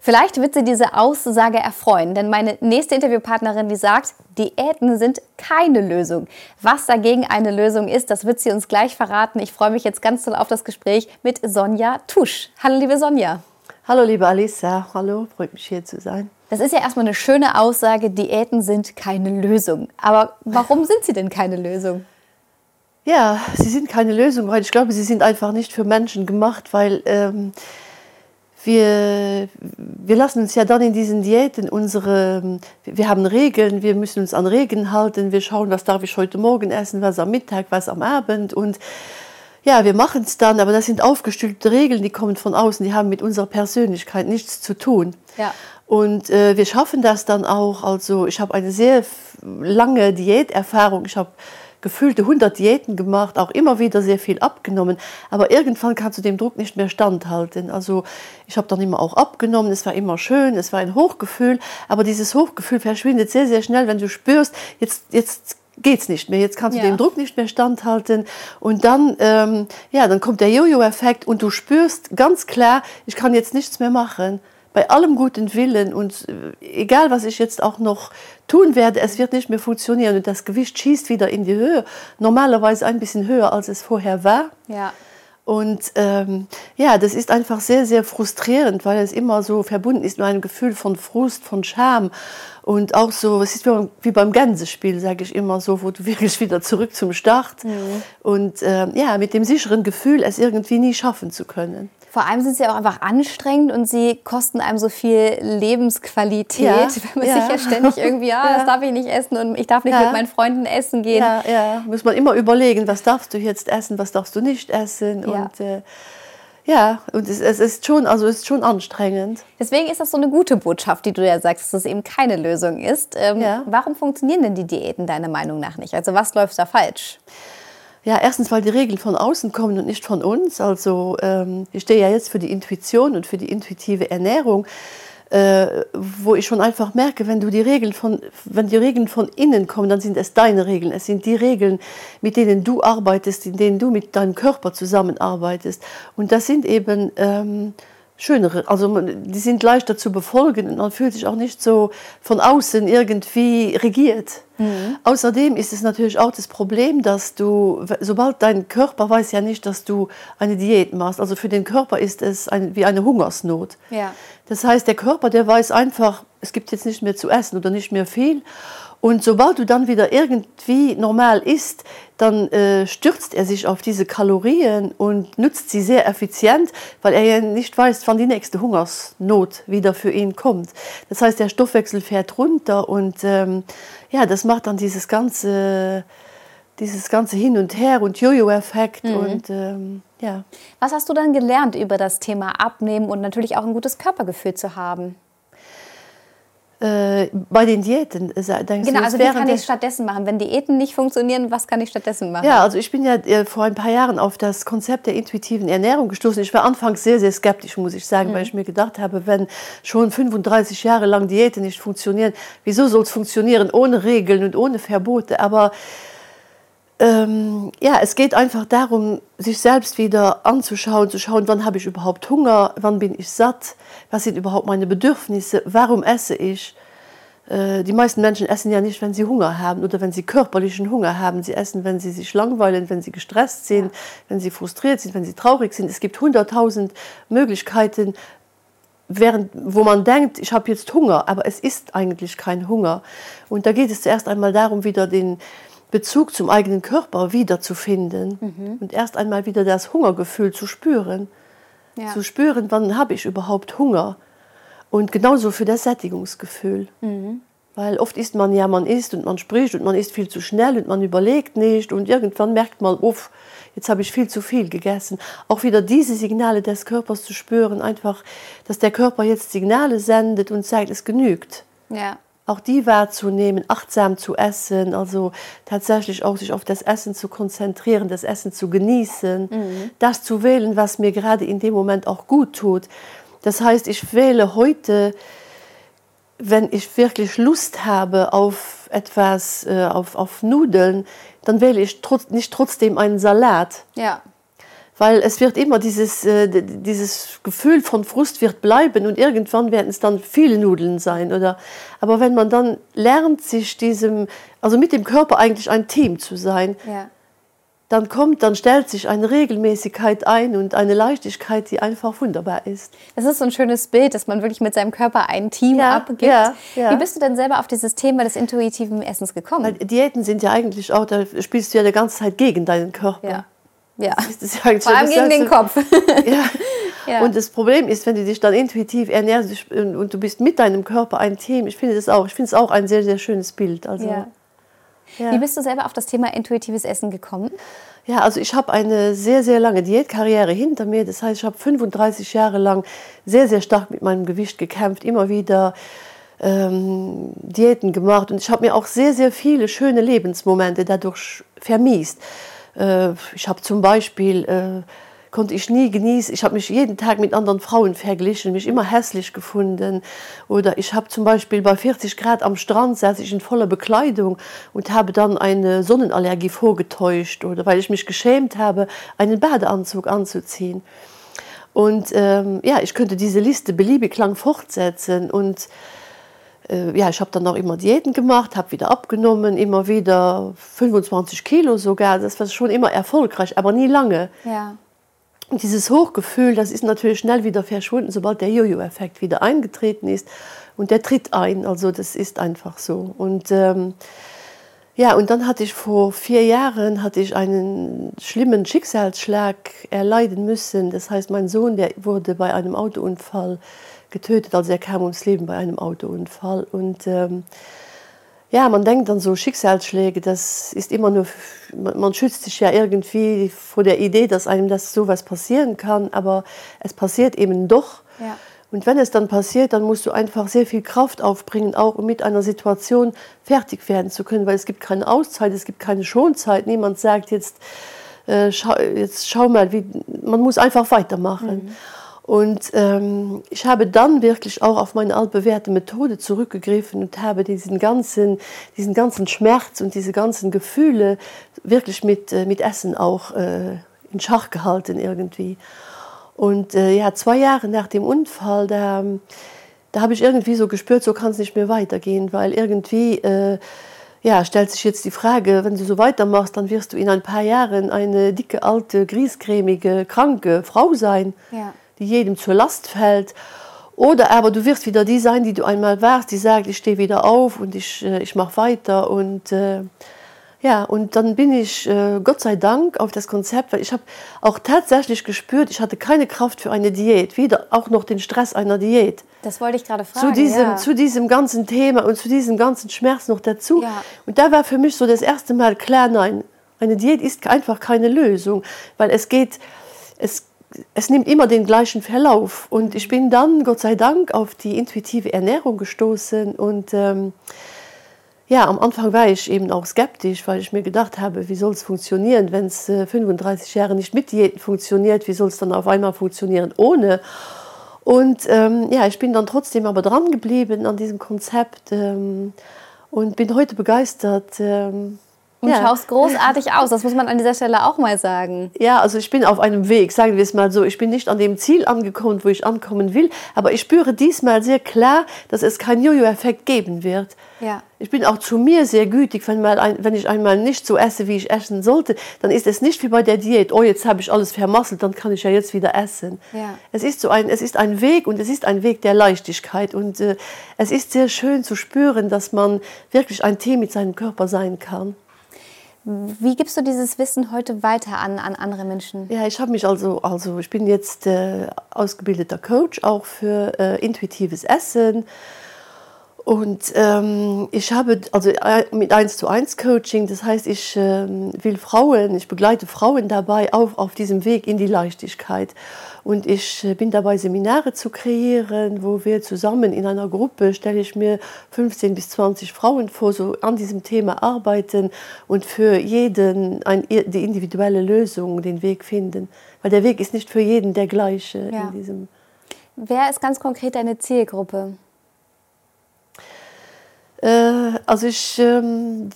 Vielleicht wird sie diese Aussage erfreuen, denn meine nächste Interviewpartnerin, die sagt, Diäten sind keine Lösung. Was dagegen eine Lösung ist, das wird sie uns gleich verraten. Ich freue mich jetzt ganz doll auf das Gespräch mit Sonja Tusch. Hallo, liebe Sonja. Hallo, liebe Alisa. Hallo, freut mich hier zu sein. Das ist ja erstmal eine schöne Aussage, Diäten sind keine Lösung. Aber warum sind sie denn keine Lösung? Ja, sie sind keine Lösung, weil ich glaube, sie sind einfach nicht für Menschen gemacht, weil ähm, wir, wir lassen uns ja dann in diesen Diäten unsere, wir haben Regeln, wir müssen uns an Regeln halten, wir schauen, was darf ich heute Morgen essen, was am Mittag, was am Abend und ja, wir machen es dann, aber das sind aufgestülpte Regeln, die kommen von außen, die haben mit unserer Persönlichkeit nichts zu tun. Ja. Und äh, wir schaffen das dann auch. Also ich habe eine sehr lange Diäterfahrung. Ich habe gefühlte 100 Diäten gemacht, auch immer wieder sehr viel abgenommen. Aber irgendwann kannst du dem Druck nicht mehr standhalten. Also ich habe dann immer auch abgenommen, es war immer schön, es war ein Hochgefühl, aber dieses Hochgefühl verschwindet sehr, sehr schnell, wenn du spürst, jetzt, jetzt geht's nicht mehr. Jetzt kannst du ja. dem Druck nicht mehr standhalten. Und dann, ähm, ja, dann kommt der Jojo-Effekt und du spürst ganz klar, ich kann jetzt nichts mehr machen bei allem guten Willen und äh, egal was ich jetzt auch noch tun werde, es wird nicht mehr funktionieren und das Gewicht schießt wieder in die Höhe, normalerweise ein bisschen höher als es vorher war. Ja. Und ähm, ja, das ist einfach sehr, sehr frustrierend, weil es immer so verbunden ist mit einem Gefühl von Frust, von Scham und auch so, es ist wie beim Gänsespiel, sage ich immer so, wo du wirklich wieder zurück zum Start mhm. und ähm, ja, mit dem sicheren Gefühl, es irgendwie nie schaffen zu können. Vor allem sind sie auch einfach anstrengend und sie kosten einem so viel Lebensqualität, ja, wenn man ja. sich ja ständig irgendwie, ja, ja, das darf ich nicht essen und ich darf nicht ja. mit meinen Freunden essen gehen. Ja, ja, muss man immer überlegen, was darfst du jetzt essen, was darfst du nicht essen ja. und äh, ja, und es, es, ist schon, also es ist schon anstrengend. Deswegen ist das so eine gute Botschaft, die du ja sagst, dass es eben keine Lösung ist. Ähm, warum funktionieren denn die Diäten deiner Meinung nach nicht? Also was läuft da falsch? Ja, erstens, weil die Regeln von außen kommen und nicht von uns. Also ähm, ich stehe ja jetzt für die Intuition und für die intuitive Ernährung, äh, wo ich schon einfach merke, wenn du die Regeln von, wenn die Regeln von innen kommen, dann sind es deine Regeln. Es sind die Regeln, mit denen du arbeitest, in denen du mit deinem Körper zusammenarbeitest. Und das sind eben ähm, schönere, also die sind leichter zu befolgen und man fühlt sich auch nicht so von außen irgendwie regiert. Mhm. Außerdem ist es natürlich auch das Problem, dass du, sobald dein Körper weiß ja nicht, dass du eine Diät machst, also für den Körper ist es ein, wie eine Hungersnot. Ja. Das heißt, der Körper, der weiß einfach, es gibt jetzt nicht mehr zu essen oder nicht mehr viel. Und sobald du dann wieder irgendwie normal isst, dann äh, stürzt er sich auf diese Kalorien und nutzt sie sehr effizient, weil er ja nicht weiß, wann die nächste Hungersnot wieder für ihn kommt. Das heißt, der Stoffwechsel fährt runter und ähm, ja, das macht dann dieses ganze, dieses ganze Hin und Her und Jojo-Effekt mhm. und ähm, ja. Was hast du dann gelernt über das Thema Abnehmen und natürlich auch ein gutes Körpergefühl zu haben? Äh, bei den Diäten äh, genau, also wie kann ich stattdessen machen? Wenn Diäten nicht funktionieren was kann ich stattdessen machen? Ja also ich bin ja äh, vor ein paar Jahren auf das Konzept der intuitiven Ernährung gestoßen. Ich war anfangs sehr sehr skeptisch muss ich sagen mhm. weil ich mir gedacht habe wenn schon 35 Jahre lang Diäten nicht funktionieren wieso soll es funktionieren ohne Regeln und ohne Verbote? Aber ähm, ja es geht einfach darum sich selbst wieder anzuschauen zu schauen wann habe ich überhaupt Hunger wann bin ich satt was sind überhaupt meine Bedürfnisse, warum esse ich. Äh, die meisten Menschen essen ja nicht, wenn sie Hunger haben oder wenn sie körperlichen Hunger haben. Sie essen, wenn sie sich langweilen, wenn sie gestresst sind, wenn sie frustriert sind, wenn sie traurig sind. Es gibt hunderttausend Möglichkeiten, während, wo man denkt, ich habe jetzt Hunger, aber es ist eigentlich kein Hunger. Und da geht es zuerst einmal darum, wieder den Bezug zum eigenen Körper wiederzufinden mhm. und erst einmal wieder das Hungergefühl zu spüren ja. zu spüren, wann habe ich überhaupt Hunger und genauso für das Sättigungsgefühl. Mhm. Weil oft ist man ja man isst und man spricht und man ist viel zu schnell und man überlegt nicht und irgendwann merkt man auf, jetzt habe ich viel zu viel gegessen. Auch wieder diese Signale des Körpers zu spüren, einfach, dass der Körper jetzt Signale sendet und sagt, es genügt. Ja. Auch die wahrzunehmen, achtsam zu essen, also tatsächlich auch sich auf das Essen zu konzentrieren, das Essen zu genießen, mhm. das zu wählen, was mir gerade in dem Moment auch gut tut. Das heißt, ich wähle heute, wenn ich wirklich Lust habe auf etwas, äh, auf, auf Nudeln, dann wähle ich trotz, nicht trotzdem einen Salat. Ja weil es wird immer dieses, äh, dieses Gefühl von Frust wird bleiben und irgendwann werden es dann viele Nudeln sein oder aber wenn man dann lernt sich diesem also mit dem Körper eigentlich ein Team zu sein, ja. dann kommt dann stellt sich eine Regelmäßigkeit ein und eine Leichtigkeit, die einfach wunderbar ist. Es ist so ein schönes Bild, dass man wirklich mit seinem Körper ein Team ja, abgibt. Ja. Wie bist du denn selber auf dieses Thema des intuitiven Essens gekommen? Weil Diäten sind ja eigentlich auch da spielst du ja die ganze Zeit gegen deinen Körper. Ja. Ja. Vor allem gegen den Kopf. ja. ja. Und das Problem ist, wenn du dich dann intuitiv ernährst und du bist mit deinem Körper ein Team, ich finde das auch, ich finde es auch ein sehr, sehr schönes Bild. Also, ja. Ja. Wie bist du selber auf das Thema intuitives Essen gekommen? Ja, also ich habe eine sehr, sehr lange Diätkarriere hinter mir. Das heißt, ich habe 35 Jahre lang sehr, sehr stark mit meinem Gewicht gekämpft, immer wieder ähm, Diäten gemacht. Und ich habe mir auch sehr, sehr viele schöne Lebensmomente dadurch vermiest. Äh, ich habe zum Beispiel äh, konnte ich nie genießen. Ich habe mich jeden Tag mit anderen Frauen verglichen mich immer hässlich gefunden. Oder ich habe zum Beispiel bei 40 Grad am Strand saß ich in voller Bekleidung und habe dann eine Sonnenallergie vorgetäuscht oder weil ich mich geschämt habe einen Badeanzug anzuziehen. Und ähm, ja ich könnte diese Liste beliebig lang fortsetzen. Und äh, ja, ich habe dann noch immer Diäten gemacht, habe wieder abgenommen, immer wieder 25 Kilo sogar. Das war schon immer erfolgreich, aber nie lange. Ja. Und dieses Hochgefühl, das ist natürlich schnell wieder verschwunden, sobald der Jojo-Effekt wieder eingetreten ist. Und der tritt ein, also das ist einfach so. Und ähm, ja, und dann hatte ich vor vier Jahren hatte ich einen schlimmen Schicksalsschlag erleiden müssen. Das heißt, mein Sohn, der wurde bei einem Autounfall getötet, als er kam ums Leben bei einem Autounfall. Und ähm, ja, man denkt an so Schicksalsschläge, das ist immer nur, man schützt sich ja irgendwie vor der Idee, dass einem das sowas passieren kann, aber es passiert eben doch. Ja. Und wenn es dann passiert, dann musst du einfach sehr viel Kraft aufbringen, auch um mit einer Situation fertig werden zu können, weil es gibt keine Auszeit, es gibt keine Schonzeit. Niemand sagt jetzt, äh, schau, jetzt schau mal, wie, man muss einfach weitermachen. Mhm. Und ähm, ich habe dann wirklich auch auf meine altbewährte Methode zurückgegriffen und habe diesen ganzen, diesen ganzen Schmerz und diese ganzen Gefühle wirklich mit, äh, mit Essen auch äh, in Schach gehalten irgendwie. Und äh, ja, zwei Jahre nach dem Unfall, da, da habe ich irgendwie so gespürt, so kann es nicht mehr weitergehen, weil irgendwie äh, ja, stellt sich jetzt die Frage, wenn du so weitermachst, dann wirst du in ein paar Jahren eine dicke, alte, griescremige, kranke Frau sein. Ja die jedem zur Last fällt. Oder aber du wirst wieder die sein, die du einmal warst, die sagt, ich stehe wieder auf und ich, äh, ich mache weiter. Und, äh, ja, und dann bin ich äh, Gott sei Dank auf das Konzept, weil ich habe auch tatsächlich gespürt, ich hatte keine Kraft für eine Diät, wieder auch noch den Stress einer Diät. Das wollte ich gerade fragen. Zu diesem, ja. zu diesem ganzen Thema und zu diesem ganzen Schmerz noch dazu. Ja. Und da war für mich so das erste Mal klar, nein, eine Diät ist einfach keine Lösung, weil es geht, es es nimmt immer den gleichen Verlauf und ich bin dann Gott sei Dank auf die intuitive Ernährung gestoßen und ähm, ja am Anfang war ich eben auch skeptisch, weil ich mir gedacht habe, wie soll es funktionieren, wenn es äh, 35 Jahre nicht mit Diäten funktioniert, wie soll es dann auf einmal funktionieren ohne? Und ähm, ja, ich bin dann trotzdem aber dran geblieben an diesem Konzept ähm, und bin heute begeistert. Ähm, Und ja. schaust großartig aus, das muss man an dieser Stelle auch mal sagen. Ja, also ich bin auf einem Weg, sagen wir es mal so. Ich bin nicht an dem Ziel angekommen, wo ich ankommen will, aber ich spüre diesmal sehr klar, dass es kein Jojo-Effekt geben wird. Ja. Ich bin auch zu mir sehr gütig, wenn, mal ein, wenn ich einmal nicht so esse, wie ich essen sollte, dann ist es nicht wie bei der Diät. Oh, jetzt habe ich alles vermasselt, dann kann ich ja jetzt wieder essen. Ja. Es, ist so ein, es ist ein Weg und es ist ein Weg der Leichtigkeit. Und äh, es ist sehr schön zu spüren, dass man wirklich ein Team mit seinem Körper sein kann. Wie gibst du dieses Wissen heute weiter an, an andere Menschen? Ja, ich habe mich also, also ich bin jetzt äh, ausgebildeter Coach auch für äh, intuitives Essen Und ähm, ich habe also äh, mit 1 zu 1 Coaching, das heißt, ich ähm, will Frauen, ich begleite Frauen dabei auf, auf diesem Weg in die Leichtigkeit. Und ich äh, bin dabei, Seminare zu kreieren, wo wir zusammen in einer Gruppe, stelle ich mir 15 bis 20 Frauen vor, so an diesem Thema arbeiten und für jeden ein, die individuelle Lösung den Weg finden. Weil der Weg ist nicht für jeden der gleiche. Ja. In diesem Wer ist ganz konkret deine Zielgruppe? Äh, also ich ähm,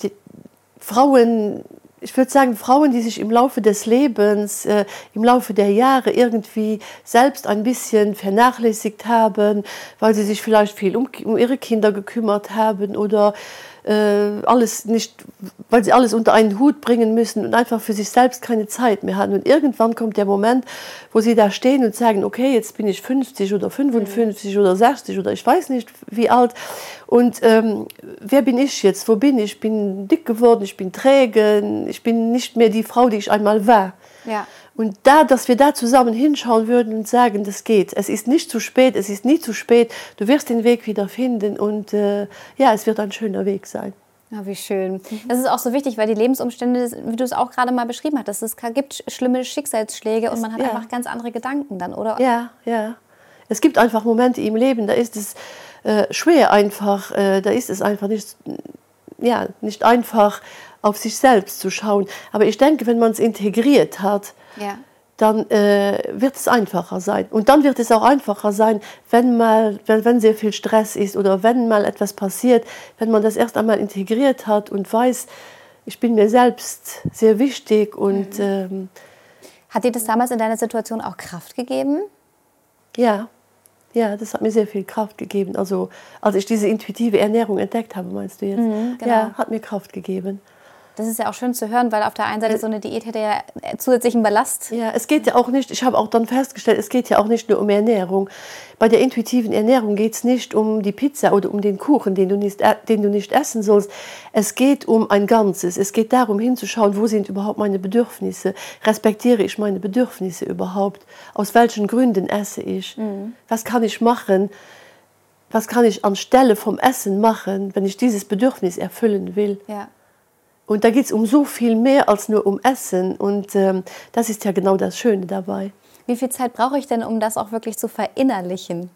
Frauen ich würde sagen Frauen die sich im Laufe des Lebens äh, im Laufe der Jahre irgendwie selbst ein bisschen vernachlässigt haben weil sie sich vielleicht viel um, um ihre Kinder gekümmert haben oder alles nicht weil sie alles unter einen Hut bringen müssen und einfach für sich selbst keine Zeit mehr haben und irgendwann kommt der Moment wo sie da stehen und sagen okay jetzt bin ich 50 oder 55 mhm. oder 60 oder ich weiß nicht wie alt und ähm, wer bin ich jetzt wo bin ich bin dick geworden ich bin träge ich bin nicht mehr die Frau die ich einmal war ja. Und da, dass wir da zusammen hinschauen würden und sagen, das geht. Es ist nicht zu spät, es ist nie zu spät. Du wirst den Weg wieder finden und äh, ja, es wird ein schöner Weg sein. Ja, wie schön. Das ist auch so wichtig, weil die Lebensumstände, wie du es auch gerade mal beschrieben hast, es gibt schlimme Schicksalsschläge und man hat ja. einfach ganz andere Gedanken dann, oder? Ja, ja. Es gibt einfach Momente im Leben, da ist es äh, schwer einfach, äh, da ist es einfach nicht, ja, nicht einfach, auf sich selbst zu schauen. Aber ich denke, wenn man es integriert hat, ja. dann äh, wird es einfacher sein. Und dann wird es auch einfacher sein, wenn, mal, wenn, wenn sehr viel Stress ist oder wenn mal etwas passiert, wenn man das erst einmal integriert hat und weiß, ich bin mir selbst sehr wichtig. Und, mhm. ähm, hat dir das damals in deiner Situation auch Kraft gegeben? Ja. Ja, das hat mir sehr viel Kraft gegeben. Also als ich diese intuitive Ernährung entdeckt habe, meinst du jetzt? Mhm, genau. Ja, hat mir Kraft gegeben. Das ist ja auch schön zu hören, weil auf der einen Seite so eine Diät hätte ja zusätzlichen Ballast. Ja, es geht ja auch nicht, ich habe auch dann festgestellt, es geht ja auch nicht nur um Ernährung. Bei der intuitiven Ernährung geht es nicht um die Pizza oder um den Kuchen, den du, nicht, äh, den du nicht essen sollst. Es geht um ein Ganzes. Es geht darum hinzuschauen, wo sind überhaupt meine Bedürfnisse? Respektiere ich meine Bedürfnisse überhaupt? Aus welchen Gründen esse ich? Mhm. Was kann ich machen? Was kann ich anstelle vom Essen machen, wenn ich dieses Bedürfnis erfüllen will? Ja. Und da geht es um so viel mehr als nur um Essen. Und ähm, das ist ja genau das Schöne dabei. Wie viel Zeit brauche ich denn, um das auch wirklich zu verinnerlichen?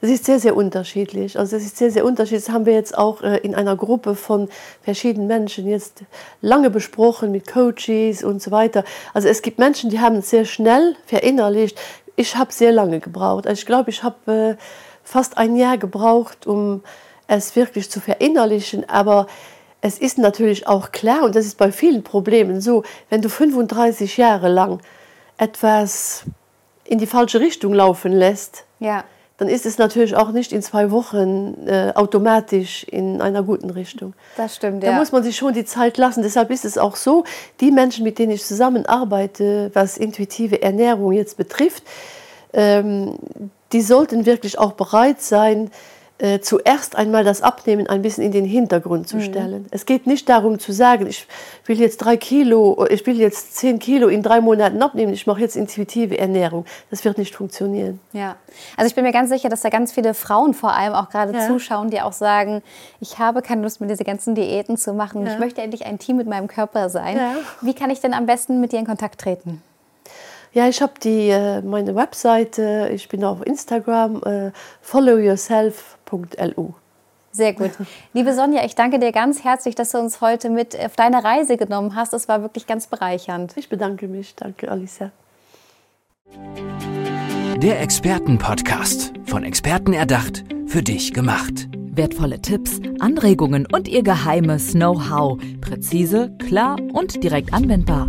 Das ist sehr, sehr unterschiedlich. Also das ist sehr, sehr unterschiedlich. Das haben wir jetzt auch äh, in einer Gruppe von verschiedenen Menschen jetzt lange besprochen mit Coaches und so weiter. Also es gibt Menschen, die haben es sehr schnell verinnerlicht. Ich habe sehr lange gebraucht. Also ich glaube, ich habe äh, fast ein Jahr gebraucht, um es wirklich zu verinnerlichen. Aber es ist natürlich auch klar und das ist bei vielen Problemen so wenn du 35 Jahre lang etwas in die falsche Richtung laufen lässt ja. dann ist es natürlich auch nicht in zwei Wochen äh, automatisch in einer guten Richtung das stimmt da ja. muss man sich schon die Zeit lassen deshalb ist es auch so die Menschen mit denen ich zusammenarbeite was intuitive Ernährung jetzt betrifft ähm, die sollten wirklich auch bereit sein äh, zuerst einmal das Abnehmen ein bisschen in den Hintergrund zu mhm. stellen. Mhm. Es geht nicht darum zu sagen, ich will jetzt drei Kilo, ich will jetzt zehn Kilo in drei Monaten abnehmen, ich mache jetzt intuitive Ernährung. Das wird nicht funktionieren. Ja, also ich bin mir ganz sicher, dass da ganz viele Frauen vor allem auch gerade ja. zuschauen, die auch sagen, ich habe keine Lust mit diese ganzen Diäten zu machen. Ja. Ich möchte endlich ein Team mit meinem Körper sein. Ja. Wie kann ich denn am besten mit dir in Kontakt treten? Ja, ich habe die äh, meine Webseite, ich bin auf Instagram äh, follow yourself.lu. Sehr gut. Liebe Sonja, ich danke dir ganz herzlich, dass du uns heute mit auf deine Reise genommen hast. Das war wirklich ganz bereichernd. Ich bedanke mich. Danke, Alicia. Der Expertenpodcast. Von Experten erdacht, für dich gemacht. Wertvolle Tipps, Anregungen und ihr geheimes Know-how. Präzise, klar und direkt anwendbar.